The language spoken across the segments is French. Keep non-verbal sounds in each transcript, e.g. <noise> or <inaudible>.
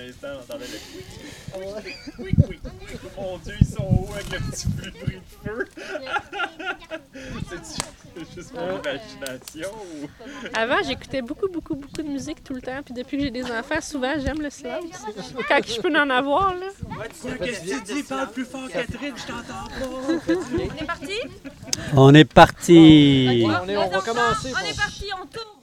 instant, on entendait le oui, oui, oui, Mon Dieu, ils sont hauts avec le petit bruit de feu? <laughs> C'est juste mon imagination. Avant, j'écoutais beaucoup, beaucoup, beaucoup de musique tout le temps. Puis depuis que j'ai des enfants, souvent, j'aime le slam. Quand je peux en avoir, là. Qu'est-ce que tu dis? Parle plus fort, Catherine, je t'entends pas. On est parti? On est parti. On, est, on va commencer. On est parti, on tourne.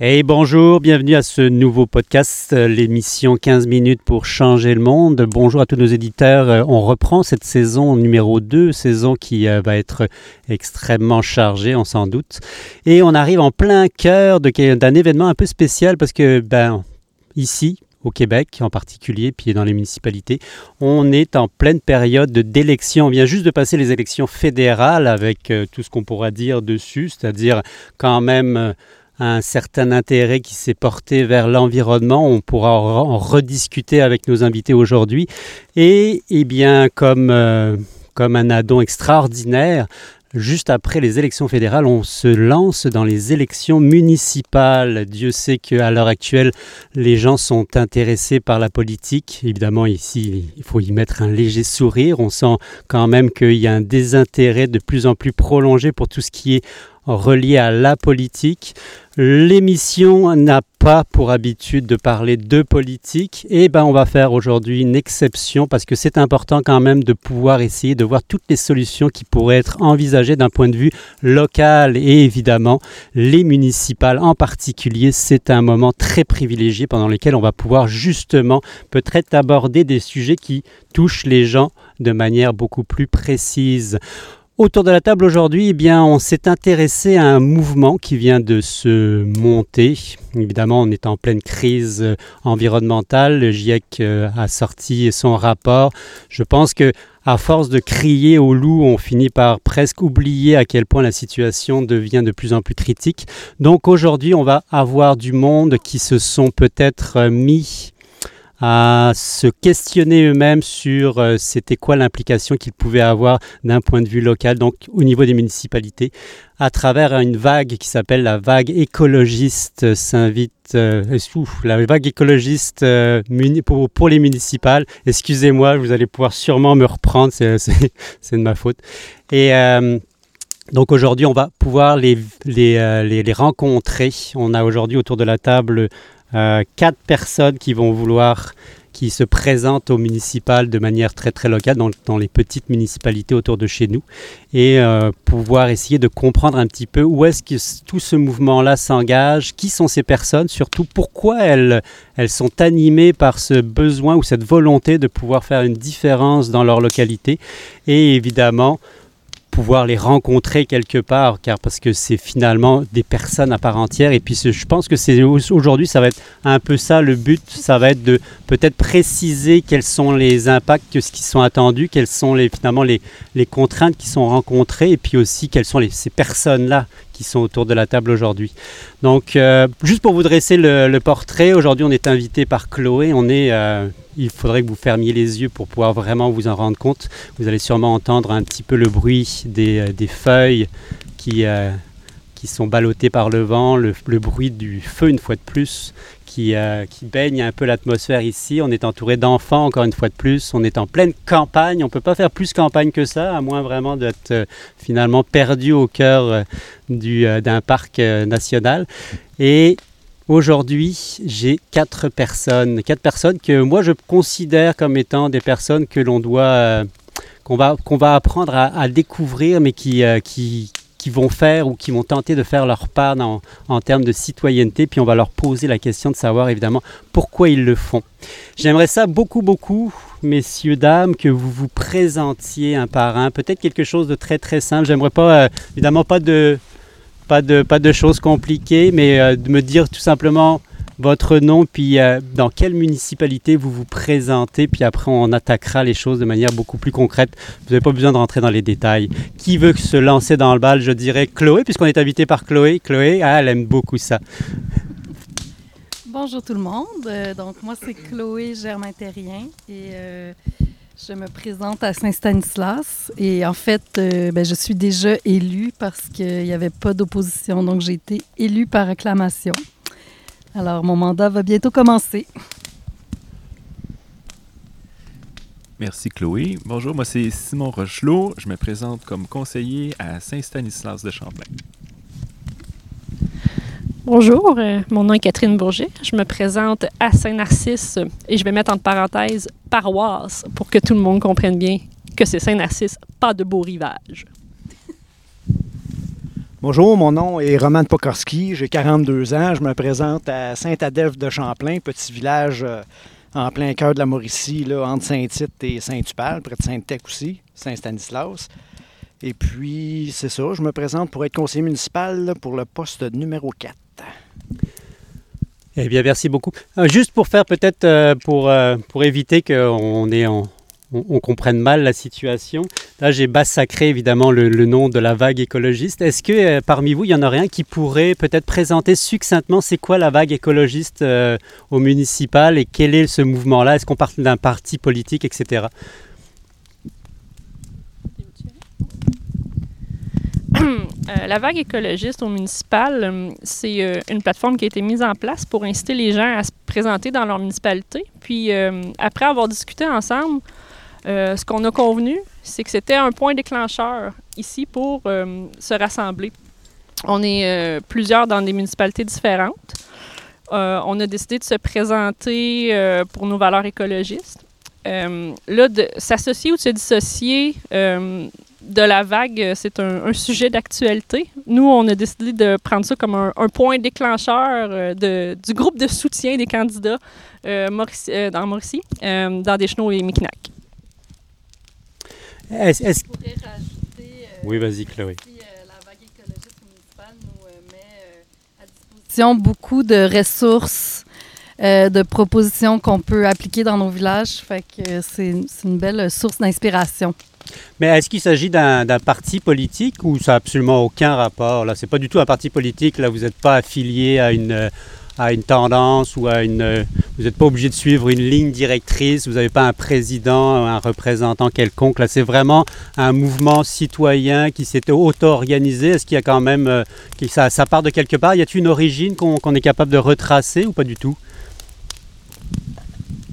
Hey, bonjour, bienvenue à ce nouveau podcast, euh, l'émission 15 minutes pour changer le monde. Bonjour à tous nos éditeurs. Euh, on reprend cette saison numéro 2, saison qui euh, va être extrêmement chargée, on s'en doute. Et on arrive en plein cœur d'un événement un peu spécial parce que, ben, ici, au Québec en particulier, puis dans les municipalités. On est en pleine période d'élection. On vient juste de passer les élections fédérales avec tout ce qu'on pourra dire dessus, c'est-à-dire quand même un certain intérêt qui s'est porté vers l'environnement. On pourra en rediscuter avec nos invités aujourd'hui. Et eh bien, comme, euh, comme un addon extraordinaire, Juste après les élections fédérales, on se lance dans les élections municipales. Dieu sait qu'à l'heure actuelle, les gens sont intéressés par la politique. Évidemment, ici, il faut y mettre un léger sourire. On sent quand même qu'il y a un désintérêt de plus en plus prolongé pour tout ce qui est relié à la politique. L'émission n'a pas pour habitude de parler de politique et ben on va faire aujourd'hui une exception parce que c'est important quand même de pouvoir essayer de voir toutes les solutions qui pourraient être envisagées d'un point de vue local et évidemment les municipales en particulier c'est un moment très privilégié pendant lequel on va pouvoir justement peut-être aborder des sujets qui touchent les gens de manière beaucoup plus précise. Autour de la table aujourd'hui, eh bien, on s'est intéressé à un mouvement qui vient de se monter. Évidemment, on est en pleine crise environnementale. Le GIEC euh, a sorti son rapport. Je pense que à force de crier au loup, on finit par presque oublier à quel point la situation devient de plus en plus critique. Donc aujourd'hui, on va avoir du monde qui se sont peut-être euh, mis à se questionner eux-mêmes sur euh, c'était quoi l'implication qu'ils pouvaient avoir d'un point de vue local, donc au niveau des municipalités, à travers une vague qui s'appelle la vague écologiste euh, s'invite, euh, la vague écologiste pour, les municipales. Excusez-moi, vous allez pouvoir sûrement me reprendre, c'est <laughs> de ma faute. Et donc aujourd'hui, on va pouvoir les, les, les, rencontrer. On a aujourd'hui autour de la table quatre personnes qui vont vouloir, qui se présentent au municipal de manière très très locale, dans, dans les petites municipalités autour de chez nous, et euh, pouvoir essayer de comprendre un petit peu où est-ce que tout ce mouvement-là s'engage, qui sont ces personnes, surtout pourquoi elles, elles sont animées par ce besoin ou cette volonté de pouvoir faire une différence dans leur localité, et évidemment pouvoir les rencontrer quelque part, car parce que c'est finalement des personnes à part entière. Et puis je pense que c'est aujourd'hui, ça va être un peu ça le but, ça va être de peut-être préciser quels sont les impacts ce qui sont attendus, quelles sont les, finalement les, contraintes qui sont rencontrées, et puis aussi quelles sont ces personnes-là qui sont autour de la table aujourd'hui. Donc, euh, juste pour vous dresser le, portrait, aujourd'hui on est invité par Chloé. On est, euh, il faudrait que vous fermiez les yeux pour pouvoir vraiment vous en rendre compte. Vous allez sûrement entendre un petit peu le bruit des, euh, feuilles qui, sont ballottées par le vent, le, bruit du feu une fois de plus qui, qui baigne un peu l'atmosphère ici. On est entouré d'enfants encore une fois de plus. On est en pleine campagne. On ne peut pas faire plus campagne que ça, à moins vraiment d'être finalement perdu au cœur euh, d'un parc euh, national. Et Aujourd'hui, j'ai quatre personnes, quatre personnes que moi je considère comme étant des personnes que l'on doit, euh, qu'on va, qu'on va apprendre à, découvrir, mais qui, qui, qui vont faire ou qui vont tenter de faire leur part en termes de citoyenneté, puis on va leur poser la question de savoir évidemment pourquoi ils le font. J'aimerais ça beaucoup, beaucoup, messieurs, dames, que vous vous présentiez un par un, peut-être quelque chose de très, très simple. J'aimerais pas, euh, évidemment, pas de, pas, de, pas de choses compliquées, mais euh, de me dire tout simplement votre nom, puis euh, dans quelle municipalité vous vous présentez, puis après on attaquera les choses de manière beaucoup plus concrète. Vous n'avez pas besoin de rentrer dans les détails. Qui veut se lancer dans le bal? Je dirais Chloé, puisqu'on est invité par Chloé. Chloé, ah, elle aime beaucoup ça. Bonjour tout le monde. Euh, donc moi c'est Chloé Germain-Terrien et euh, je me présente à Saint-Stanislas. Et en fait, ben, je suis déjà élue parce qu'il n'y avait pas d'opposition. Donc j'ai été élue par acclamation. Alors, mon mandat va bientôt commencer. Merci Chloé. Bonjour, moi c'est Simon Rochelot. Je me présente comme conseiller à Saint-Stanislas de Champlain. Bonjour, euh, mon nom est Catherine Bourget. Je me présente à Saint-Narcisse et je vais mettre entre parenthèses paroisse pour que tout le monde comprenne bien que c'est Saint-Narcisse, pas de beau rivage. Bonjour, mon nom est Roman Pokorski, j'ai 42 ans, je me présente à Saint-Adèphe de Champlain, petit village euh, en plein cœur de la Mauricie, là, entre Saint-Tite et Saint-Tupal, près de Sainte-Tech aussi, Saint-Stanislas. Et puis, c'est ça, je me présente pour être conseiller municipal pour le poste numéro 4. Eh bien, merci beaucoup. Euh, juste pour faire peut-être, euh, pour, éviter qu'on en, on, comprenne mal la situation. Là, j'ai sacré évidemment le, nom de la vague écologiste. Est-ce que euh, parmi vous, il y en aurait un qui pourrait peut-être présenter succinctement c'est quoi la vague écologiste euh, au municipal et quel est ce mouvement-là? Est-ce qu'on parle d'un parti politique, etc. Euh, la vague écologiste au municipal, c'est une plateforme qui a été mise en place pour inciter les gens à se présenter dans leur municipalité. Puis, après avoir discuté ensemble, ce qu'on a convenu, c'est que c'était un point déclencheur ici pour euh, se rassembler. On est euh, plusieurs dans des municipalités différentes. on a décidé de se présenter pour nos valeurs écologistes. là, s'associer ou se dissocier de la vague, c'est un, sujet d'actualité. Nous, on a décidé de prendre ça comme un, point déclencheur du groupe de soutien des candidats dans Mauricie, dans Deschenaux et Mekinac. Est-ce, est pourrais rajouter. Euh, oui, vas-y, Chloé. Euh, la vague écologiste municipale nous euh, met à disposition beaucoup de ressources. de propositions qu'on peut appliquer dans nos villages. Fait que c'est, une belle source d'inspiration. Mais est-ce qu'il s'agit d'un, parti politique ou ça n'a absolument aucun rapport? Là, c'est pas du tout un parti politique. Là, vous n'êtes pas affilié à une, à une tendance ou à une... Vous n'êtes pas obligé de suivre une ligne directrice, vous n'avez pas un président, un représentant quelconque. Là, c'est vraiment un mouvement citoyen qui s'est auto-organisé. Est-ce qu'il y a quand même... Euh, ça, part de quelque part? Y a-t-il une origine qu'on est capable de retracer ou pas du tout?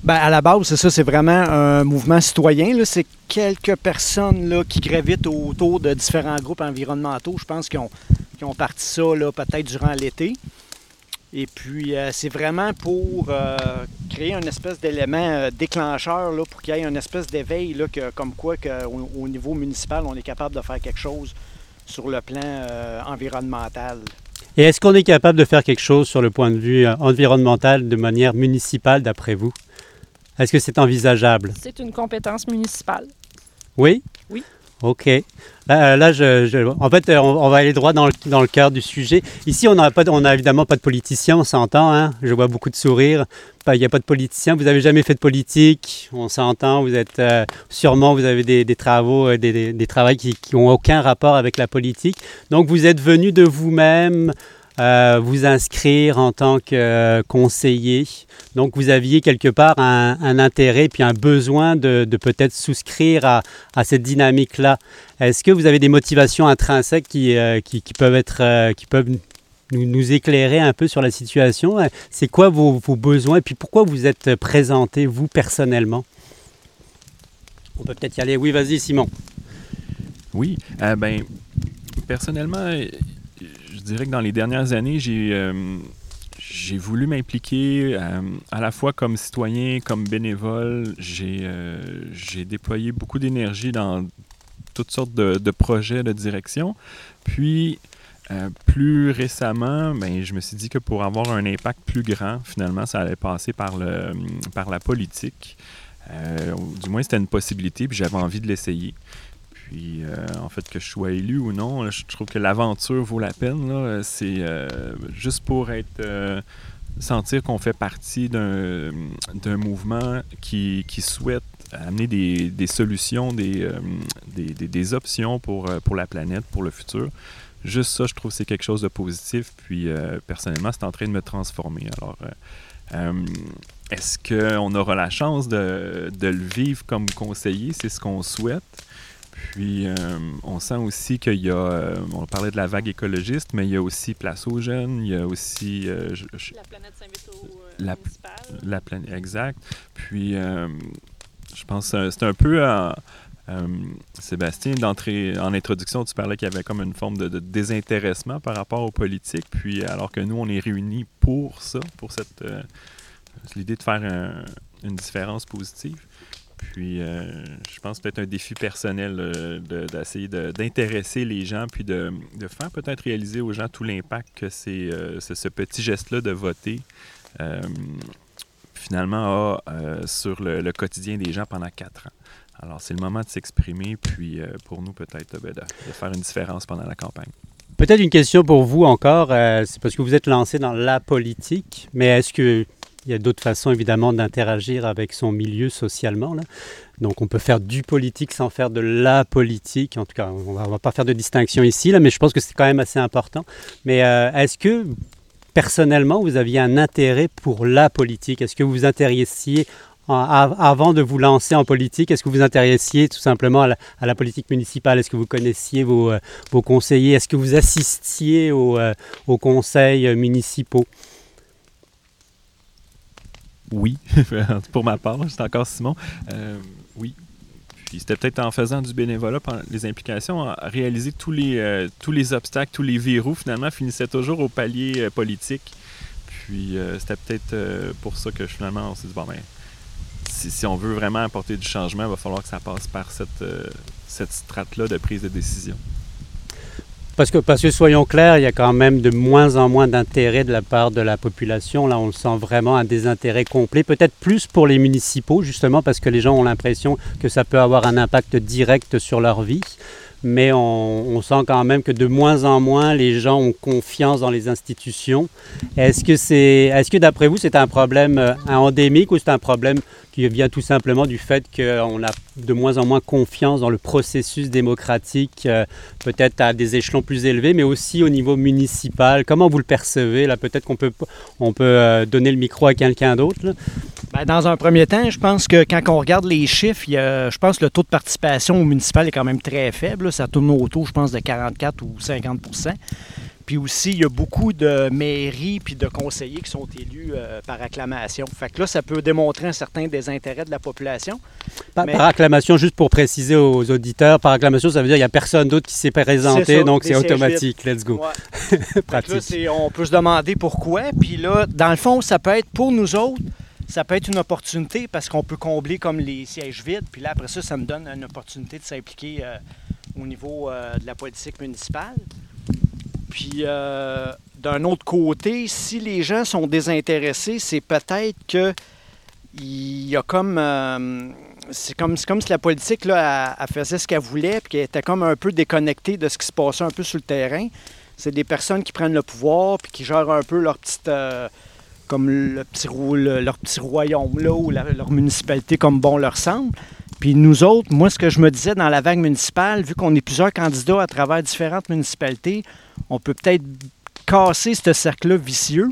Ben, à la base, c'est ça, c'est vraiment un mouvement citoyen. C'est quelques personnes là, qui gravitent autour de différents groupes environnementaux. Je pense qu'ils ont, ont parti ça peut-être durant l'été. Et puis, euh, c'est vraiment pour euh, créer une espèce d'élément euh, déclencheur là, pour qu'il y ait une espèce d'éveil, comme quoi qu'au, au niveau municipal, on est capable de faire quelque chose sur le plan environnemental. Et est-ce qu'on est capable de faire quelque chose sur le point de vue environnemental de manière municipale, d'après vous? Est-ce que c'est envisageable? C'est une compétence municipale. Oui? Oui. OK. Là, là je, en fait, on, va aller droit dans le, cœur du sujet. Ici, on n'a évidemment pas de politiciens, on s'entend. Hein? Je vois beaucoup de sourires. Il n'y a pas de politiciens. Vous n'avez jamais fait de politique, on s'entend. Vous êtes euh, sûrement, vous avez des, travaux, euh, des travaux qui n'ont aucun rapport avec la politique. Donc, vous êtes venu de vous-même euh, vous inscrire en tant que euh, conseiller. Donc vous aviez quelque part un, intérêt puis un besoin de, peut-être souscrire à, cette dynamique-là. Est-ce que vous avez des motivations intrinsèques qui, euh, peuvent, être, qui peuvent nous, éclairer un peu sur la situation? C'est quoi vos, vos, besoins et puis pourquoi vous êtes présenté, vous, personnellement? On peut peut-être y aller. Oui, vas-y, Simon. Oui, ben, personnellement, dirais que dans les dernières années, j'ai euh, voulu m'impliquer euh, à la fois comme citoyen, comme bénévole. J'ai euh, déployé beaucoup d'énergie dans toutes sortes de, projets de direction. Puis, plus récemment, ben, je me suis dit que pour avoir un impact plus grand, finalement, ça allait passer par, la politique. Du moins, c'était une possibilité, puis j'avais envie de l'essayer. Puis, euh, en fait, que je sois élu ou non, je trouve que l'aventure vaut la peine. C'est juste pour être sentir qu'on fait partie d'un mouvement qui, souhaite amener des, solutions, des, options pour, la planète, pour le futur juste ça, je trouve que c'est quelque chose de positif. Puis euh, personnellement, c'est en train de me transformer. Alors, euh, euh, est-ce qu'on aura la chance de, le vivre comme conseiller? C'est ce qu'on souhaite. Puis, on sent aussi qu'il y a, on parlait de la vague écologiste, mais il y a aussi Place aux jeunes, il y a aussi... la planète s'invite au la, la planète, exact. Puis, je pense que c'est un peu euh, Sébastien, d'entrée en introduction, tu parlais qu'il y avait comme une forme de, désintéressement par rapport aux politiques, puis alors que nous, on est réunis pour ça, pour cette euh, l'idée de faire une différence positive. Puis, euh, je pense peut-être un défi personnel d'essayer d'intéresser les gens, puis de, faire peut-être réaliser aux gens tout l'impact que c'est ce petit geste-là de voter finalement a sur le, quotidien des gens pendant quatre ans. Alors, c'est le moment de s'exprimer, puis euh, pour nous, peut-être ben, de, faire une différence pendant la campagne. Peut-être une question pour vous encore, euh, c'est parce que vous êtes lancé dans la politique, mais est-ce qu'il y a d'autres façons, évidemment, d'interagir avec son milieu socialement? Là? Donc, on peut faire du politique sans faire de la politique. En tout cas, on ne va pas faire de distinction ici, là, mais je pense que c'est quand même assez important. Mais euh, est-ce que, personnellement, vous aviez un intérêt pour la politique? Est-ce que vous vous intéressiez avant de vous lancer en politique, est-ce que vous vous intéressiez tout simplement à la, politique municipale? Est-ce que vous connaissiez vos, euh, conseillers? Est-ce que vous assistiez euh, aux conseils municipaux? Oui, <laughs> pour ma part, c'est encore Simon. Euh, oui. Puis c'était peut-être en faisant du bénévolat, les implications, réaliser tous les, tous les obstacles, tous les verrous, finalement, finissaient toujours au palier politique. Puis c'était peut-être pour ça que finalement, on s'est dit, bon, ben, si, on veut vraiment apporter du changement, il va falloir que ça passe par cette, euh, cette strate-là de prise de décision. Parce que, parce que soyons clairs, il y a quand même de moins en moins d'intérêt de la part de la population. Là, on sent vraiment un désintérêt complet. Peut-être plus pour les municipaux, justement, parce que les gens ont l'impression que ça peut avoir un impact direct sur leur vie mais on, sent quand même que de moins en moins les gens ont confiance dans les institutions. Est-ce que, c'est, est-ce que d'après vous, c'est un problème euh, endémique ou c'est un problème qui vient tout simplement du fait qu'on a de moins en moins confiance dans le processus démocratique, euh, peut-être à des échelons plus élevés, mais aussi au niveau municipal? Comment vous le percevez Là, peut-être qu'on peut, on peut euh, donner le micro à quelqu'un d'autre. Ben, dans un premier temps, je pense que quand on regarde les chiffres, je pense que le taux de participation au municipal est quand même très faible. Ça tourne autour, je pense, de 44 ou 50% puis aussi, il y a beaucoup de mairies puis de conseillers qui sont élus euh, par acclamation. Fait que là, ça peut démontrer un certain désintérêt de la population. Par, acclamation, juste pour préciser aux auditeurs, par acclamation, ça veut dire qu'il n'y a personne d'autre qui s'est présenté, donc c'est automatique. Let's go. <laughs> Pratique. on peut se demander pourquoi. Puis là, dans le fond, ça peut être pour nous autres, ça peut être une opportunité parce qu'on peut combler comme les sièges vides. Puis là, après ça, ça me donne une opportunité de s'impliquer euh, au niveau euh, de la politique municipale. Puis euh, d'un autre côté, si les gens sont désintéressés, c'est peut-être que il y a comme euh, c'est comme, comme si la politique là, elle, faisait ce qu'elle voulait puis qu'elle était comme un peu déconnectée de ce qui se passait un peu sur le terrain. C'est des personnes qui prennent le pouvoir puis qui gèrent un peu leur petite comme le petit, leur petit royaume là ou leur municipalité comme bon leur semble. Puis nous autres, moi ce que je me disais dans la vague municipale, vu qu'on est plusieurs candidats à travers différentes municipalités, on peut peut-être casser ce cercle-là vicieux,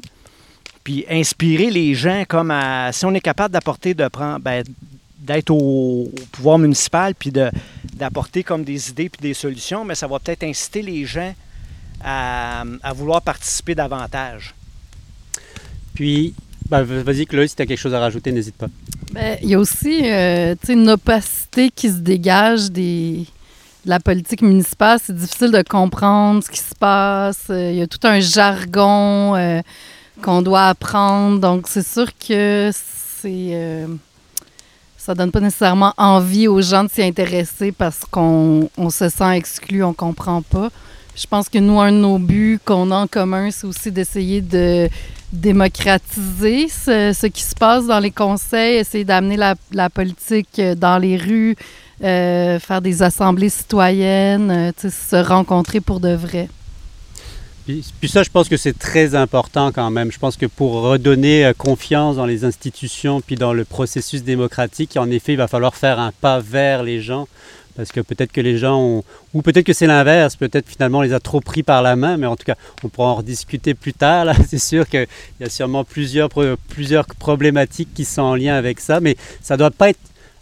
puis inspirer les gens comme à, si on est capable d'apporter, de prendre, ben, d'être au, pouvoir municipal, puis d'apporter comme des idées puis des solutions, mais ça va peut-être inciter les gens à, vouloir participer davantage. Puis, ben, vas-y Chloé, si tu as quelque chose à rajouter, n'hésite pas. Ben, il y a aussi euh, une opacité qui se dégage des, la politique municipale, c'est difficile de comprendre ce qui se passe. Euh, il y a tout un jargon euh, qu'on doit apprendre. Donc, c'est sûr que c'est. Ça donne pas nécessairement envie aux gens de s'y intéresser parce qu'on on se sent exclu, on comprend pas. Je pense que nous, un de nos buts qu'on a en commun, c'est aussi d'essayer de démocratiser ce, qui se passe dans les conseils, essayer d'amener la, politique dans les rues, euh, faire des assemblées citoyennes, euh, se rencontrer pour de vrai. Puis, puis, ça, je pense que c'est très important quand même. Je pense que pour redonner euh, confiance dans les institutions puis dans le processus démocratique, en effet, il va falloir faire un pas vers les gens. Parce que peut-être que les gens ont... Ou peut-être que c'est l'inverse, peut-être finalement on les a trop pris par la main, mais en tout cas, on pourra en rediscuter plus tard. <laughs> C'est sûr qu'il y a sûrement plusieurs, plusieurs problématiques qui sont en lien avec ça, mais ça ne doit pas être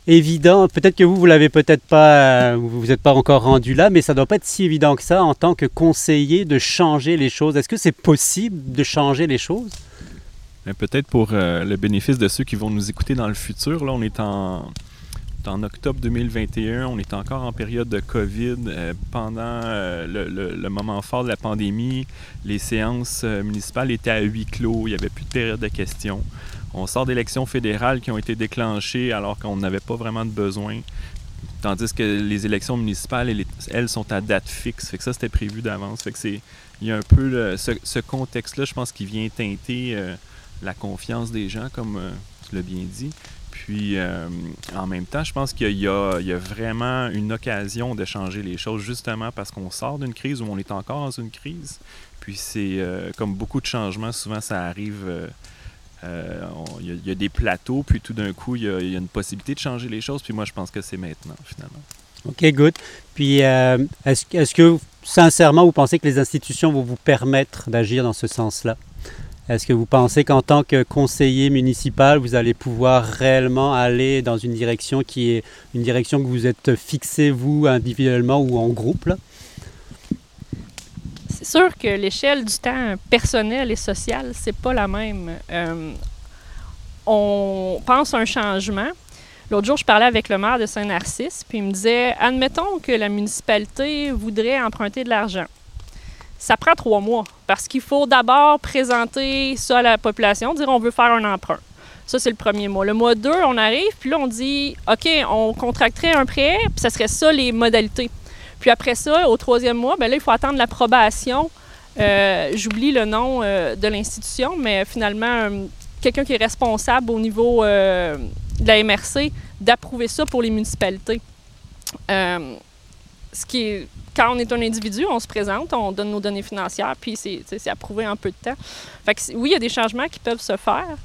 évident. Peut-être que vous, vous l'avez peut-être pas, vous n'êtes pas encore rendu là, mais ça ne doit pas être si évident que ça en tant que conseiller de changer les choses. Est-ce que c'est possible de changer les choses? Peut-être pour euh, le bénéfice de ceux qui vont nous écouter dans le futur, là, on est en, en octobre 2021, on est encore en période de COVID. Euh, pendant euh, le, moment fort de la pandémie, les séances euh, municipales étaient à huis clos, il n'y avait plus de période de questions. On sort d'élections fédérales qui ont été déclenchées alors qu'on n'avait pas vraiment de besoin. Tandis que les élections municipales, elles, sont à date fixe. Fait que ça, c'était prévu d'avance. Il y a un peu ce, ce contexte-là, je pense, qui vient teinter la confiance des gens, comme tu l'as bien dit. Puis, euh, en même temps, je pense qu'il y, a vraiment une occasion de changer les choses, justement parce qu'on sort d'une crise ou on est encore dans une crise. Puis, c'est euh, comme beaucoup de changements, souvent ça arrive. Euh, il y, a des plateaux, puis tout d'un coup, il y, a une possibilité de changer les choses. Puis moi, je pense que c'est maintenant, finalement. OK, good. Puis, est-ce est que, sincèrement, vous pensez que les institutions vont vous permettre d'agir dans ce sens-là? Est-ce que vous pensez qu'en tant que conseiller municipal, vous allez pouvoir réellement aller dans une direction qui est une direction que vous êtes fixé, vous, individuellement ou en groupe? Là? C'est sûr que l'échelle du temps personnel et social, c'est pas la même. Euh, on pense à un changement. L'autre jour, je parlais avec le maire de Saint-Narcisse, puis il me disait admettons que la municipalité voudrait emprunter de l'argent ça prend trois mois parce qu'il faut d'abord présenter ça à la population, dire on veut faire un emprunt. Ça, c'est le premier mois. Le mois 2, on arrive, puis là, on dit OK, on contracterait un prêt, puis ça serait ça les modalités. Puis après ça, au troisième mois, bien là, il faut attendre l'approbation. Euh, J'oublie le nom euh, de l'institution, mais finalement, euh, quelqu'un qui est responsable au niveau de la MRC d'approuver ça pour les municipalités. Ce qui quand on est un individu, on se présente, on donne nos données financières, puis c'est approuvé en peu de temps. Fait que oui, il y a des changements qui peuvent se faire,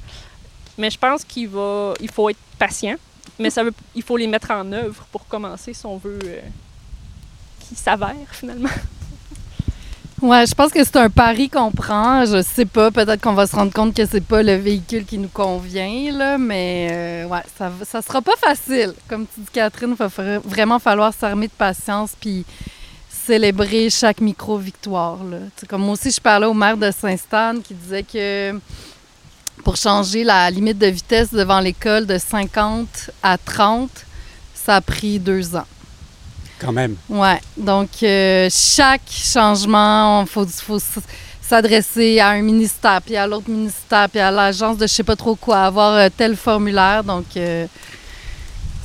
mais je pense qu'il va, il faut être patient, mais ça veut, il faut les mettre en œuvre pour commencer si on veut euh, qu'ils s'avèrent finalement. Ouais, je pense que c'est un pari qu'on prend. Je sais pas, peut-être qu'on va se rendre compte que c'est pas le véhicule qui nous convient, là, mais euh, ouais, ça, ça sera pas facile. Comme tu dis, Catherine, il va vraiment falloir s'armer de patience puis célébrer chaque micro-victoire. Comme moi aussi, je parlais au maire de Saint-Stan qui disait que pour changer la limite de vitesse devant l'école de 50 à 30, ça a pris deux ans. Quand même. Ouais. Donc, euh, chaque changement, il faut, s'adresser à un ministère, puis à l'autre ministère, puis à l'agence de je sais pas trop quoi, avoir euh, tel formulaire. Donc, euh,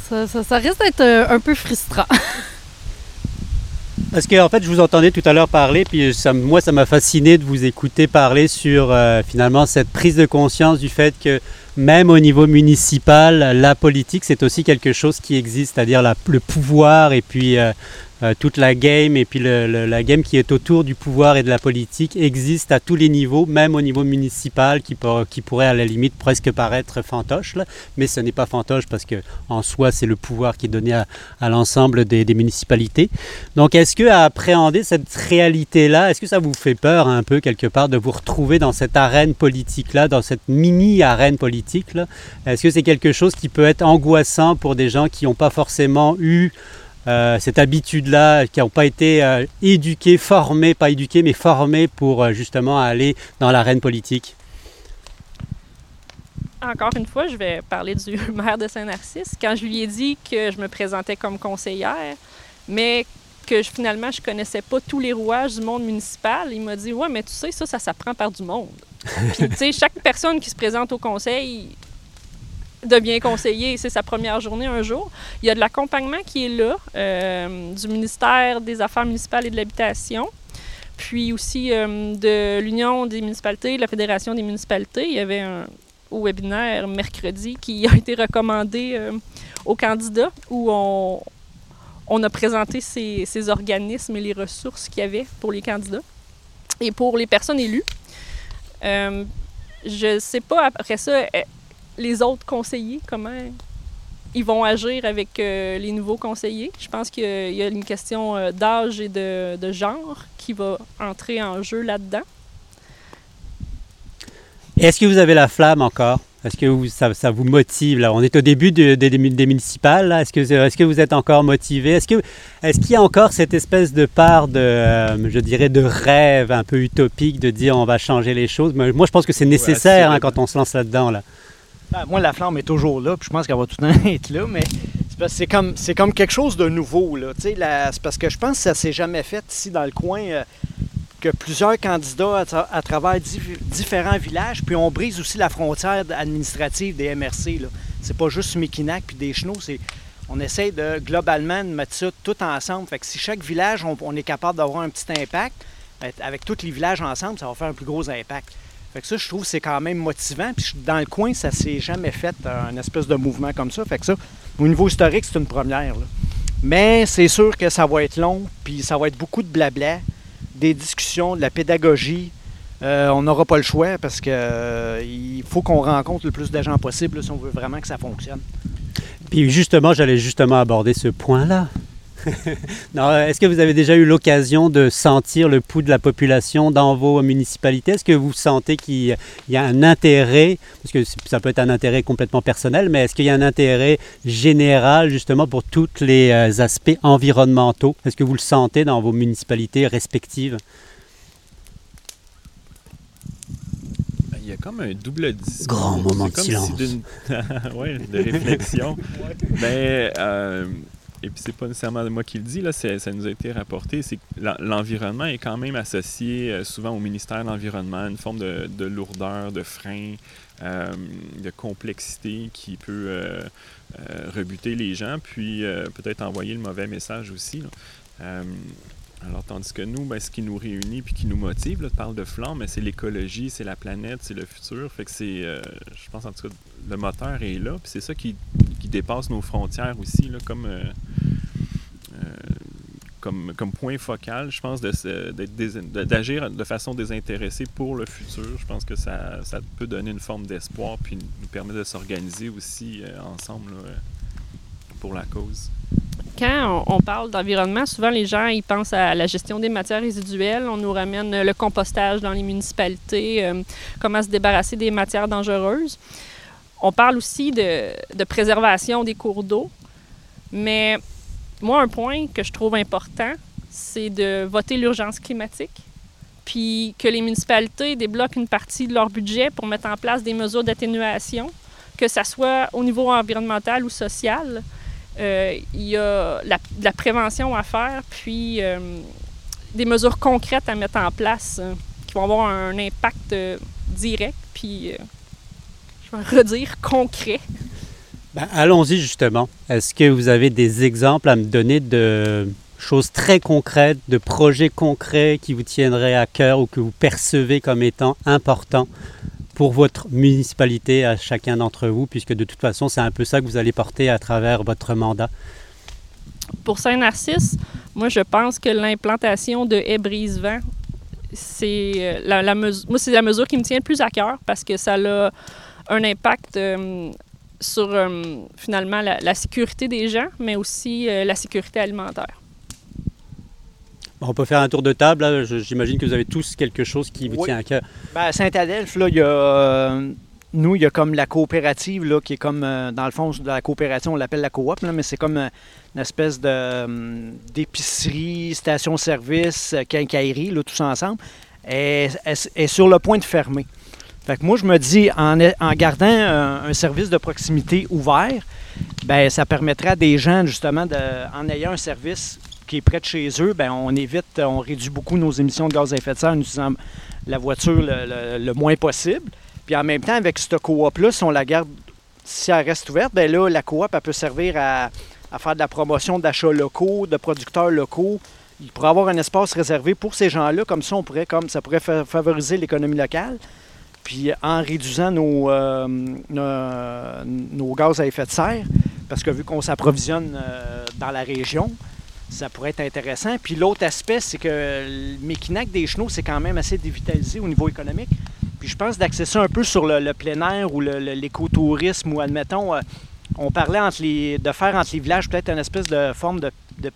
ça, ça, ça, risque d'être un peu frustrant. <laughs> Parce que en fait, je vous entendais tout à l'heure parler, puis ça, moi, ça m'a fasciné de vous écouter parler sur euh, finalement cette prise de conscience du fait que même au niveau municipal, la politique, c'est aussi quelque chose qui existe, c'est-à-dire le pouvoir et puis euh, euh, toute la game et puis la game qui est autour du pouvoir et de la politique existe à tous les niveaux, même au niveau municipal, qui, pour, qui pourrait à la limite presque paraître fantoche, mais ce n'est pas fantoche parce que en soi c'est le pouvoir qui est donné à, l'ensemble des, municipalités. Donc est-ce que à appréhender cette réalité-là, est-ce que ça vous fait peur un peu quelque part de vous retrouver dans cette arène politique-là, dans cette mini arène politique là Est-ce que c'est quelque chose qui peut être angoissant pour des gens qui n'ont pas forcément eu euh, cette habitude-là, qui n'ont pas été euh, éduqués, formés, pas éduqués, mais formés pour euh, justement aller dans l'arène politique? Encore une fois, je vais parler du <laughs> maire de Saint-Narcisse. Quand je lui ai dit que je me présentais comme conseillère, mais que je, finalement je connaissais pas tous les rouages du monde municipal, il m'a dit Ouais, mais tu sais, ça, ça s'apprend par du monde. <laughs> Puis, tu sais, chaque personne qui se présente au conseil, devient conseiller. C'est sa première journée un jour. Il y a de l'accompagnement qui est là, euh, du ministère des Affaires municipales et de l'Habitation, puis aussi euh, de l'Union des municipalités, de la Fédération des municipalités. Il y avait un webinaire mercredi qui a été recommandé euh, aux candidats où on, a présenté ces, ces organismes et les ressources qu'il y avait pour les candidats et pour les personnes élues. Je ne sais pas après ça, les autres conseillers, comment ils vont agir avec euh, les nouveaux conseillers? Je pense qu'il y a une question euh, d'âge et de, de genre qui va entrer en jeu là-dedans. Est-ce que vous avez la flamme encore? Est-ce que vous- ça, ça vous motive là? On est au début de- de- des des municipales. là. Est-ce que, est que vous êtes encore motivé? Est-ce que est-ce qu'il y a encore cette espèce de part de, euh, je dirais, de rêve un peu utopique de dire on va changer les choses? Mais Moi, je pense que c'est nécessaire hein, quand on se lance là-dedans. Là. Ben, moi, la flamme est toujours là, puis je pense qu'elle va tout le temps <laughs> être là, mais c'est comme, quelque chose de nouveau. Là, c'est parce que je pense que ça s'est jamais fait ici dans le coin, euh, que plusieurs candidats à, tra- à travers dif- différents villages, puis on brise aussi la frontière administrative des MRC. Là. C'est pas juste Mekinac puis des chenaux, on essaie de globalement de mettre ça tout ensemble. Si chaque village, on, on est capable d'avoir un petit impact, ben, avec tous les villages ensemble, ça va faire un plus gros impact. Fait que ça, je trouve que c'est quand même motivant. Puis dans le coin, ça s'est jamais fait, euh, un espèce de mouvement comme ça. Fait que ça, au niveau historique, c'est une première. Mais c'est sûr que ça va être long, puis ça va être beaucoup de blabla, des discussions, de la pédagogie. Euh, on n'aura pas le choix parce que euh, il faut qu'on rencontre le plus de gens possible si on veut vraiment que ça fonctionne. Puis justement, j'allais justement aborder ce point-là. <laughs> Est-ce que vous avez déjà eu l'occasion de sentir le pouls de la population dans vos municipalités? Est-ce que vous sentez qu'il y a un intérêt, parce que ça peut être un intérêt complètement personnel, mais est-ce qu'il y a un intérêt général justement pour tous les euh, aspects environnementaux? Est-ce que vous le sentez dans vos municipalités respectives? Il y a comme un double discours. Grand moment de comme silence. si <laughs> ouais, de réflexion. <laughs> Ben, euh, et puis c'est pas nécessairement moi qui le dis, là, ça nous a été rapporté, c'est que l'en- l'environnement est quand même associé euh, souvent au ministère de l'Environnement, une forme de, de lourdeur, de frein, euh, de complexité qui peut euh, rebuter les gens, puis peut-être envoyer le mauvais message aussi. Alors, tandis que nous, ben, ce qui nous réunit puis qui nous motive, là, tu parles de flamme, mais c'est l'écologie, c'est la planète, c'est le futur. Fait que c'est, euh, je pense en tout cas, le moteur est là, puis c'est ça qui, qui dépasse nos frontières aussi, là, comme, euh, euh, comme, comme point focal, je pense, dés- de- d'agir de façon désintéressée pour le futur. Je pense que ça, ça peut donner une forme d'espoir, puis nous permet de s'organiser aussi ensemble pour la cause. Quand on, parle d'environnement, souvent les gens ils pensent à la gestion des matières résiduelles. On nous ramène euh, le compostage dans les municipalités, euh, comment se débarrasser des matières dangereuses. On parle aussi de, de préservation des cours d'eau. Mais moi, un point que je trouve important, c'est de voter l'urgence climatique, puis que les municipalités débloquent une partie de leur budget pour mettre en place des mesures d'atténuation, que ce soit au niveau environnemental ou social. Euh, il y a la, de la prévention à faire, puis euh, des mesures concrètes à mettre en place euh, qui vont avoir un impact direct, puis je vais redire concret. Ben, Allons-y justement. Est-ce que vous avez des exemples à me donner de choses très concrètes, de projets concrets qui vous tiendraient à cœur ou que vous percevez comme étant importants pour votre municipalité à chacun d'entre vous, puisque de toute façon, c'est un peu ça que vous allez porter à travers votre mandat. Pour Saint-Narcisse, moi, je pense que l'implantation de haies brise-vent, c'est euh, la, la mesure, qui me tient le plus à cœur parce que ça a un impact euh, sur euh, finalement la, sécurité des gens, mais aussi la sécurité alimentaire. On peut faire un tour de table. J'imagine que vous avez tous quelque chose qui vous Oui. tient à cœur. Ben, à Saint-Adelphe, là, il y a. euh, nous, il y a comme la coopérative, là, qui est comme. euh, dans le fond, de la coopération, on l'appelle la coop, là, mais c'est comme euh, une espèce de, d'épicerie, station-service, quincaillerie, là, tous ensemble. Est, est sur le point de fermer. Fait que moi, je me dis, en, en gardant un, un service de proximité ouvert, ben, ça permettrait à des gens, justement, de, en ayant un service qui est près de chez eux, ben, on évite, on réduit beaucoup nos émissions de gaz à effet de serre en utilisant la voiture le, moins possible. Puis en même temps, avec cette coop-là, si on la garde si elle reste ouverte, ben là, la coop, elle peut servir à, faire de la promotion d'achats locaux, de producteurs locaux. Il pourrait avoir un espace réservé pour ces gens-là, comme ça, on pourrait, comme ça pourrait fa- favoriser l'économie locale. Puis en réduisant nos, euh, nos, nos gaz à effet de serre, parce que vu qu'on s'approvisionne euh, dans la région, ça pourrait être intéressant. Puis l'autre aspect, c'est que le Mekinac des Chenaux, c'est quand même assez dévitalisé au niveau économique. Puis je pense d'axer ça un peu sur le, le plein air ou l'écotourisme, ou admettons, euh, on parlait entre les, de faire entre les villages peut-être une espèce de forme de,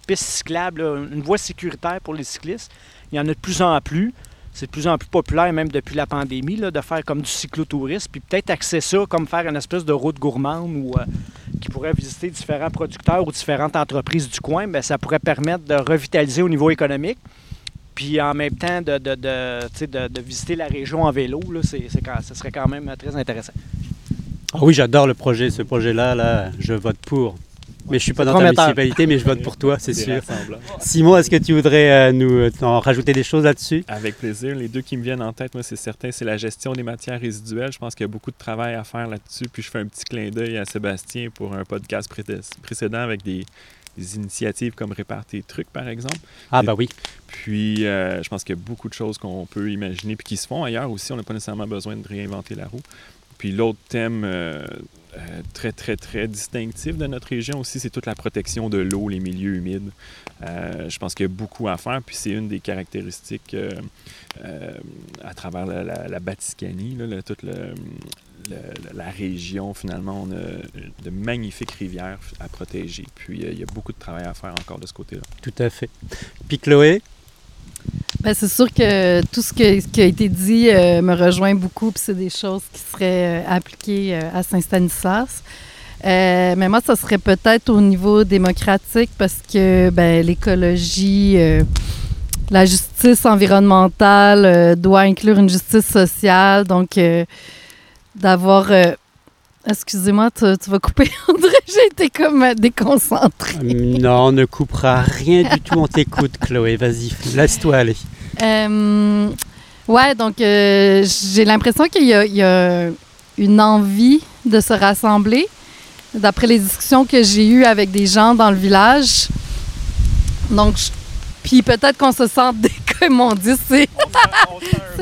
piste cyclable, une voie sécuritaire pour les cyclistes. Il y en a de plus en plus. C'est de plus en plus populaire, même depuis la pandémie, là, de faire comme du cyclotourisme. Puis peut-être axer ça comme faire une espèce de route gourmande ou euh, qui pourrait visiter différents producteurs ou différentes entreprises du coin. Bien, ça pourrait permettre de revitaliser au niveau économique. Puis en même temps, de, de, de, visiter la région en vélo, là, c'est, ça serait quand même très intéressant. Ah oui, j'adore le projet, ce projet-là, là, je vote pour. Mais je suis pas dans ta municipalité, mais je vote pour toi, c'est sûr. Simon, est-ce que tu voudrais euh, nous euh, en rajouter des choses là-dessus? Avec plaisir. Les deux qui me viennent en tête, moi, c'est certain, c'est la gestion des matières résiduelles. Je pense qu'il y a beaucoup de travail à faire là-dessus. Puis je fais un petit clin d'œil à Sébastien pour un podcast pré- précédent avec des, des initiatives comme Répare tes trucs, par exemple. Ah bah oui. Puis euh, je pense qu'il y a beaucoup de choses qu'on peut imaginer puis qui se font ailleurs aussi. On n'a pas nécessairement besoin de réinventer la roue. Puis l'autre thème euh, euh, très, très, très distinctif de notre région aussi, c'est toute la protection de l'eau, les milieux humides. Euh, je pense qu'il y a beaucoup à faire, puis c'est une des caractéristiques à travers la, la, toute la région, finalement, on a de magnifiques rivières à protéger. Puis il y a beaucoup de travail à faire encore de ce côté-là. Tout à fait. Puis Chloé, Ben, c'est sûr que tout ce qui a été dit euh, me rejoint beaucoup, puis c'est des choses qui seraient euh, appliquées euh, à Saint-Stanislas. Mais moi, ça serait peut-être au niveau démocratique parce que ben, l'écologie, la justice environnementale doit inclure une justice sociale. Donc, d'avoir. Excusez-moi, tu, tu vas couper. <laughs> André, j'ai été comme déconcentrée. non, on ne coupera rien du tout, on t'écoute Chloé, vas-y, laisse-toi aller. Euh, ouais, donc euh, j'ai l'impression qu'il y, a- une envie de se rassembler. D'après les discussions que j'ai eues avec des gens dans le village. Donc, je- puis peut-être qu'on se sent, <laughs> dé- comme on dit, c'est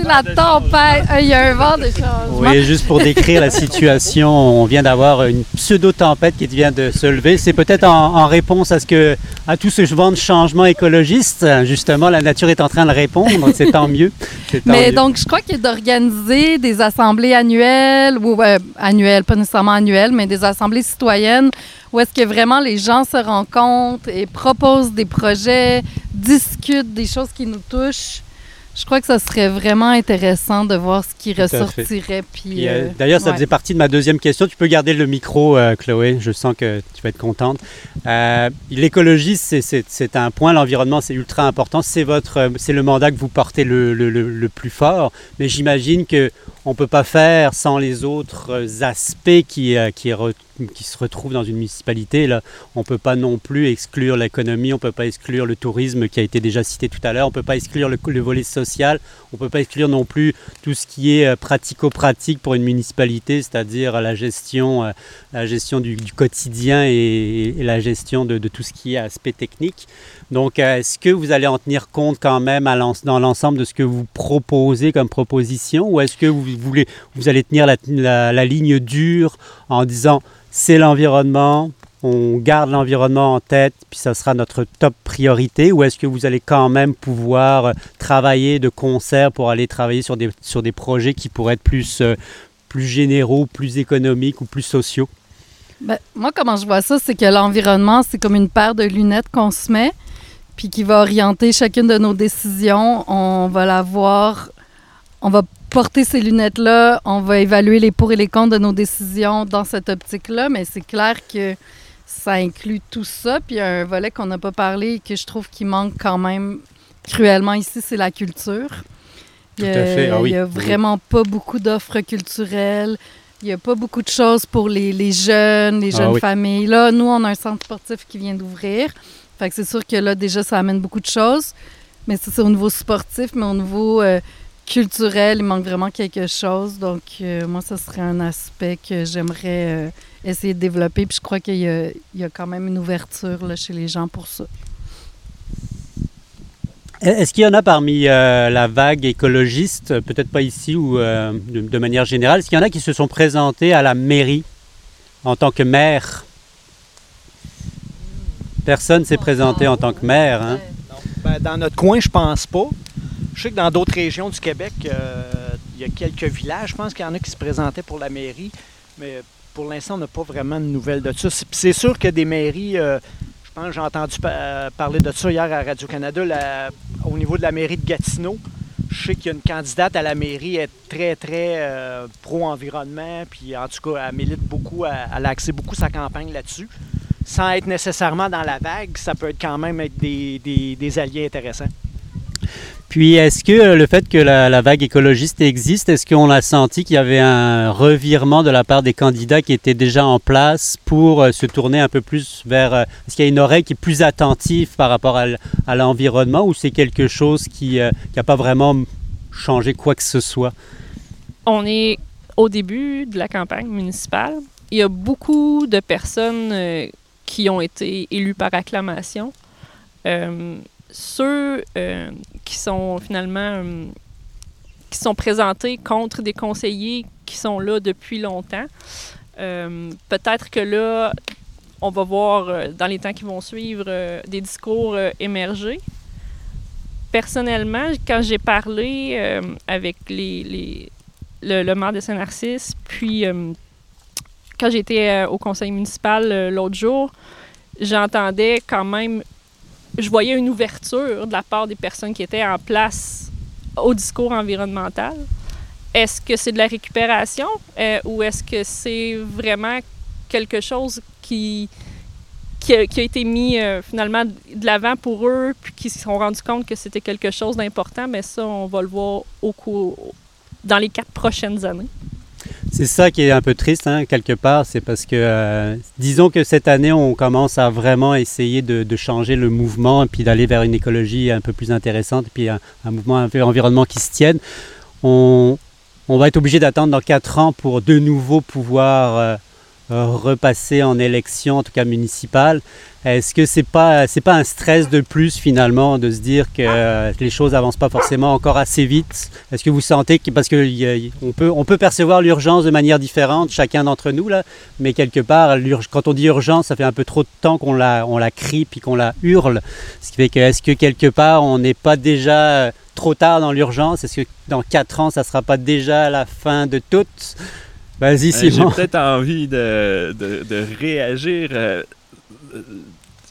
la tempête. Euh, Il y a un vent de <laughs> changement. Oui, juste pour décrire la situation, on vient d'avoir une pseudo-tempête qui vient de se lever. C'est peut-être en, en réponse à ce que, à tout ce vent de changement écologiste. Justement, la nature est en train de répondre. C'est tant mieux. Tant Mais mieux. donc, je crois qu'il y a d'organiser des assemblées annuelles, ou euh, annuelles, pas nécessairement annuelles, mais des assemblées citoyennes où est-ce que vraiment les gens se rencontrent et proposent des projets, discutent des choses qui nous touchent. Je crois que ça serait vraiment intéressant de voir ce qui Tout ressortirait. Puis, euh, euh, D'ailleurs, ça ouais. faisait partie de ma deuxième question. Tu peux garder le micro, euh, Chloé. Je sens que tu vas être contente. Euh, L'écologie, c'est- un point. L'environnement, c'est ultra important. C'est votre, c'est le mandat que vous portez le, le- le- le plus fort. Mais j'imagine que on peut pas faire sans les autres aspects qui, euh, se retrouvent dans une municipalité. On peut pas non plus exclure l'économie. On peut pas exclure le tourisme qui a été déjà cité tout à l'heure. On peut pas exclure le, le volet social. On peut pas exclure non plus tout ce qui est euh, pratico-pratique pour une municipalité, c'est-à-dire la gestion, euh, la gestion du, quotidien et, la gestion de tout ce qui est aspect technique. Donc, euh, est-ce que vous allez en tenir compte quand même dans l'ensemble de ce que vous proposez comme proposition ou est-ce que vous, voulez, vous allez tenir la ligne dure en disant c'est l'environnement, on garde l'environnement en tête, puis ça sera notre top priorité, ou est-ce que vous allez quand même pouvoir euh, travailler de concert pour aller travailler sur des, sur des projets qui pourraient être plus, euh, plus généraux, plus économiques ou plus sociaux? Ben, moi, comment je vois ça, c'est que l'environnement, c'est comme une paire de lunettes qu'on se met, puis qui va orienter chacune de nos décisions. On va la voir, on va porter ces lunettes-là, on va évaluer les pour et les contre de nos décisions dans cette optique-là, mais c'est clair que ça inclut tout ça. Puis un volet qu'on n'a pas parlé et que je trouve qui manque quand même cruellement ici, c'est la culture. Il y a, Tout à fait, ah oui. il y a vraiment pas beaucoup d'offres culturelles. Il n'y a pas beaucoup de choses pour les, les jeunes, les Ah jeunes oui. familles. Là, nous, on a un centre sportif qui vient d'ouvrir. C'est sûr que là, déjà, ça amène beaucoup de choses. Mais ça, c'est au niveau sportif, mais au niveau euh, culturel, il manque vraiment quelque chose. Donc, euh, moi, ce serait un aspect que j'aimerais euh, essayer de développer. Puis je crois qu'il y, a- quand même une ouverture là, chez les gens pour ça. Est-ce qu'il y en a parmi la vague écologiste, peut-être pas ici ou de manière générale, est-ce qu'il y en a qui se sont présentés à la mairie en tant que maire? Personne s'est présenté en tant que maire. Hein? Ben, dans notre coin, je pense pas. Je sais que dans d'autres régions du Québec, euh, il y a quelques villages. Je pense qu'il y en a qui se présentaient pour la mairie, mais pour l'instant, on n'a pas vraiment de nouvelles de ça. C'est- sûr que des mairies, euh, je pense j'ai entendu euh, parler de ça hier à Radio-Canada, au niveau de la mairie de Gatineau. Je sais qu'il y a une candidate à la mairie, elle est très, très pro-environnement, puis en tout cas, elle milite beaucoup, elle, elle a axé beaucoup sa campagne là-dessus. Sans être nécessairement dans la vague, ça peut être quand même être des, des- des alliés intéressants. Puis est-ce que euh, le fait que la, la vague écologiste existe, est-ce qu'on a senti qu'il y avait un revirement de la part des candidats qui étaient déjà en place pour euh, se tourner un peu plus vers... euh, Est-ce qu'il y a une oreille qui est plus attentive par rapport à, l'environnement ou c'est quelque chose qui n'a pas vraiment changé quoi que ce soit? On est au début de la campagne municipale. Il y a beaucoup de personnes euh, qui ont été élues par acclamation. Euh, ceux euh, qui sont finalement euh, qui sont présentés contre des conseillers qui sont là depuis longtemps. Peut-être que là, on va voir dans les temps qui vont suivre des discours émerger. Personnellement, quand j'ai parlé avec les, les- le, le maire de Saint-Narcisse, puis quand j'étais euh, au conseil municipal euh, l'autre jour, j'entendais quand même, je voyais une ouverture de la part des personnes qui étaient en place au discours environnemental. Est-ce que c'est de la récupération euh, ou est-ce que c'est vraiment quelque chose qui, qui, a, été mis finalement de l'avant pour eux, puis qui se sont rendus compte que c'était quelque chose d'important? Mais ça, on va le voir au cours, dans les quatre prochaines années. C'est ça qui est un peu triste, hein, quelque part. C'est parce que, euh, disons que cette année, on commence à vraiment essayer de, changer le mouvement et puis d'aller vers une écologie un peu plus intéressante et puis un, mouvement, environnement qui se tienne. On, va être obligé d'attendre dans quatre ans pour de nouveau pouvoir euh, repasser en élection, en tout cas municipale. Est-ce que c'est pas pas un stress de plus finalement de se dire que euh, les choses avancent pas forcément encore assez vite? Est-ce que vous sentez que parce que peut on peut percevoir l'urgence de manière différente chacun d'entre nous là, mais quelque part quand on dit urgence, ça fait un peu trop de temps qu'on la on la crie puis qu'on la hurle. Ce qui fait que est-ce que quelque part on n'est pas déjà euh, trop tard dans l'urgence? Est-ce que dans quatre ans ça sera pas déjà la fin de tout Vas-y Euh, J'ai peut-être envie de, de- de réagir. euh,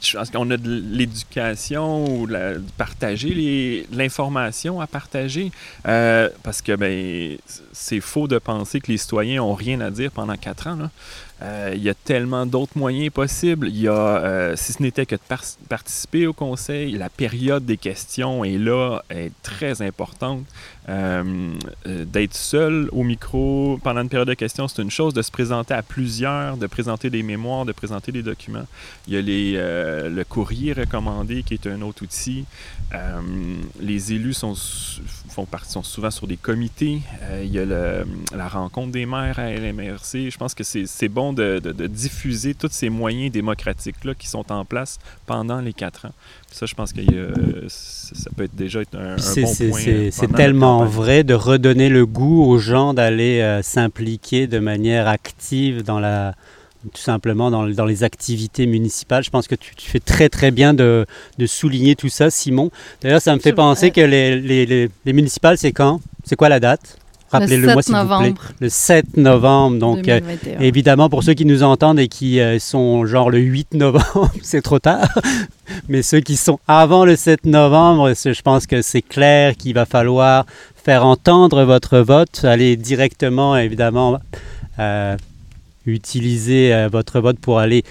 je pense qu'on a de l'éducation ou de, la- de partager l'information à partager. euh, parce que ben, c'est faux de penser que les citoyens n'ont rien à dire pendant quatre ans. là. Euh, Il y a tellement d'autres moyens possibles. Il y a, euh, si ce n'était que de par- participer au conseil, la période des questions est là, est très importante. Euh, euh, D'être seul au micro pendant une période de questions, c'est une chose. De se présenter à plusieurs, de présenter des mémoires, de présenter des documents. Il y a les, euh, le courrier recommandé qui est un autre outil. Les élus sont, sou- font partie, sont souvent sur des comités. Il y a le- la rencontre des maires à LMRC. Je pense que c'est bon de, de- de diffuser tous ces moyens démocratiques-là qui sont en place pendant les quatre ans. Ça, je pense que ça, peut être déjà être un, un bon point. c'est- tellement campagne. vrai de redonner le goût aux gens d'aller euh, s'impliquer de manière active dans la tout simplement dans, dans les activités municipales. Je pense que tu, tu fais très très bien de, de souligner tout ça, Simon. D'ailleurs, ça me fait penser que les, les, les, les municipales, c'est quand? C'est quoi la date? Rappelez-le-moi 7 s'il vous plaît. Le 7 novembre. Donc, euh, 2021. Évidemment, pour ceux qui nous entendent et qui euh, sont genre le 8 novembre, <laughs> c'est trop tard. Mais ceux qui sont avant le 7 novembre, je pense que c'est clair qu'il va falloir faire entendre votre vote, aller directement, évidemment, euh, utiliser votre vote pour aller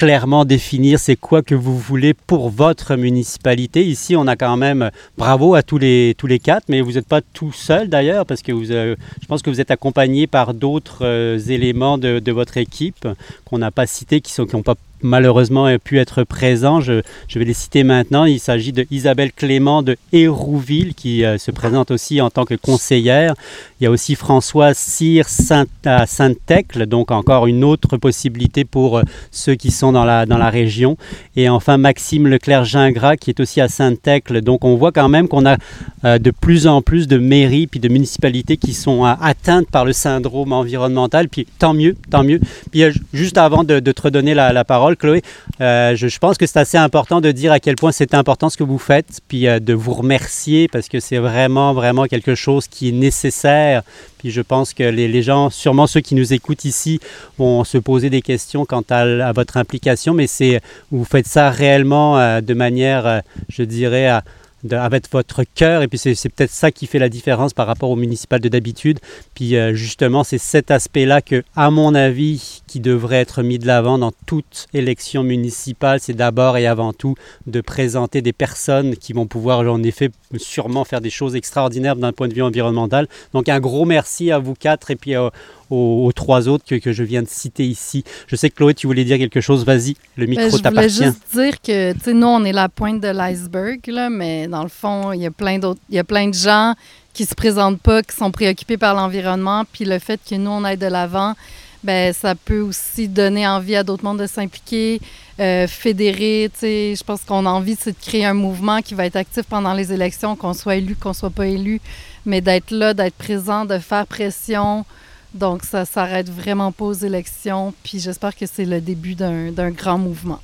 clairement définir c'est quoi que vous voulez pour votre municipalité. Ici, on a quand même bravo à tous les, tous les quatre, mais vous n'êtes pas tout seul d'ailleurs, parce que euh, je pense que vous êtes accompagné par d'autres euh, éléments de, votre équipe qu'on n'a pas cités, qui sont qui n'ont pas malheureusement pu être présents. Je, vais les citer maintenant. Il s'agit de Isabelle Clément de Hérouville qui euh, se présente aussi en tant que conseillère. Il y a aussi François Cyr Saint à Sainte-Tecle, donc encore une autre possibilité pour euh, ceux qui sont dans la, dans la région. Et enfin Maxime Leclerc-Gingras qui est aussi à Sainte-Tecle. Donc on voit quand même qu'on a euh, de plus en plus de mairies puis de municipalités qui sont euh, atteintes par le syndrome environnemental. Puis tant mieux, tant mieux. Puis euh, juste avant de, te redonner la parole, Chloé, euh, je, pense que c'est assez important de dire à quel point c'est important ce que vous faites, puis euh, de vous remercier parce que c'est vraiment, vraiment quelque chose qui est nécessaire. Puis je pense que les, gens, sûrement ceux qui nous écoutent ici, vont se poser des questions quant à, votre implication, mais c'est vous faites ça réellement euh, de manière, je dirais, à- de- avec votre cœur. Et puis c'est peut-être ça qui fait la différence par rapport au municipal de d'habitude. Puis euh, justement, c'est cet aspect-là que, à mon avis, qui devrait être mis de l'avant dans toute élection municipale. C'est d'abord et avant tout de présenter des personnes qui vont pouvoir, en effet, sûrement faire des choses extraordinaires d'un point de vue environnemental. Donc un gros merci à vous quatre et puis euh, aux, aux trois autres que, que je viens de citer ici. Je sais que Chloé, tu voulais dire quelque chose. Vas-y, le Ben, micro je voulais t'appartient. juste dire que, tu sais, nous, on est la pointe de l'iceberg, là, mais dans le fond, il y a plein d'autres, il y a plein de gens qui se présentent pas, qui sont préoccupés par l'environnement, puis le fait que nous, on aille de l'avant, ben ça peut aussi donner envie à d'autres mondes de s'impliquer, euh, fédérer, tu sais, je pense qu'on a envie, c'est de créer un mouvement qui va être actif pendant les élections, qu'on soit élu, qu'on soit pas élu, mais d'être là, d'être présent, de faire pression, donc, ça s'arrête vraiment pas aux élections. Puis j'espère que c'est le début d'un grand mouvement.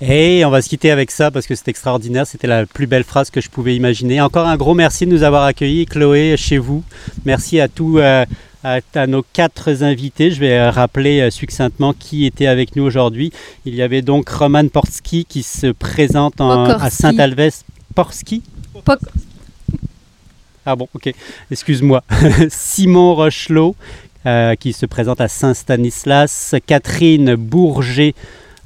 Et on va se quitter avec ça parce que c'est extraordinaire. C'était la plus belle phrase que je pouvais imaginer. Encore un gros merci de nous avoir accueillis, Chloé, chez vous. Merci à tous, euh, à, à nos quatre invités. Je vais euh, rappeler euh, succinctement qui était avec nous aujourd'hui. Il y avait donc Roman Porski qui se présente en- à. Saint-Alves. Porski Pok- Ah bon, ok. Excuse-moi. <laughs> Simon Rochelot euh, qui se présente à Saint-Stanislas. Catherine Bourget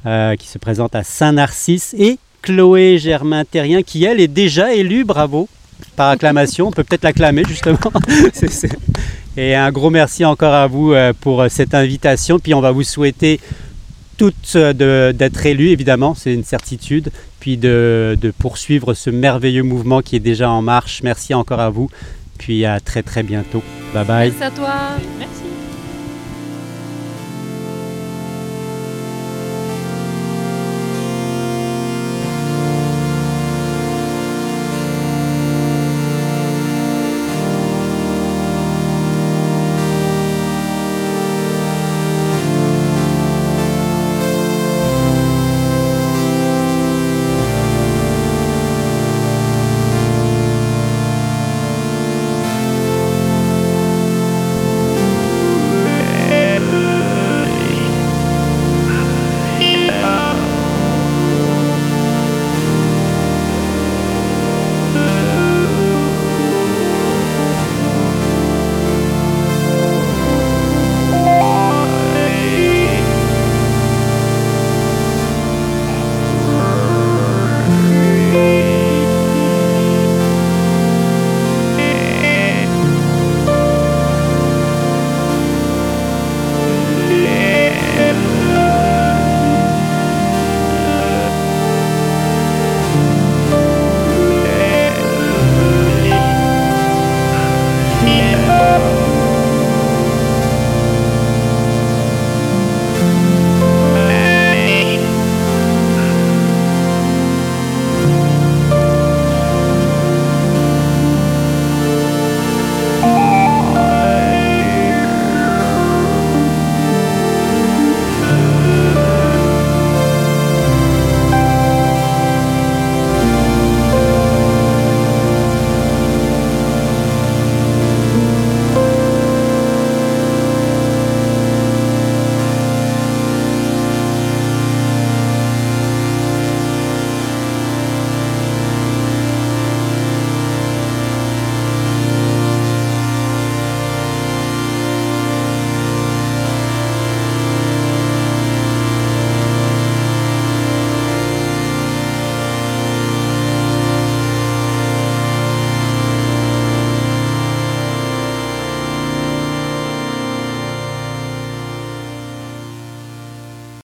euh, qui se présente à Saint-Narcisse. Et Chloé Germain-Terrien qui, elle, est déjà élue. Bravo. Par acclamation. On peut peut-être l'acclamer, justement. <laughs> Et un gros merci encore à vous euh, pour cette invitation. Puis on va vous souhaiter toutes euh, d'être élus, évidemment, c'est une certitude. Puis de, de poursuivre ce merveilleux mouvement qui est déjà en marche. Merci encore à vous. Puis à très très bientôt. Bye bye. Merci à toi. Merci.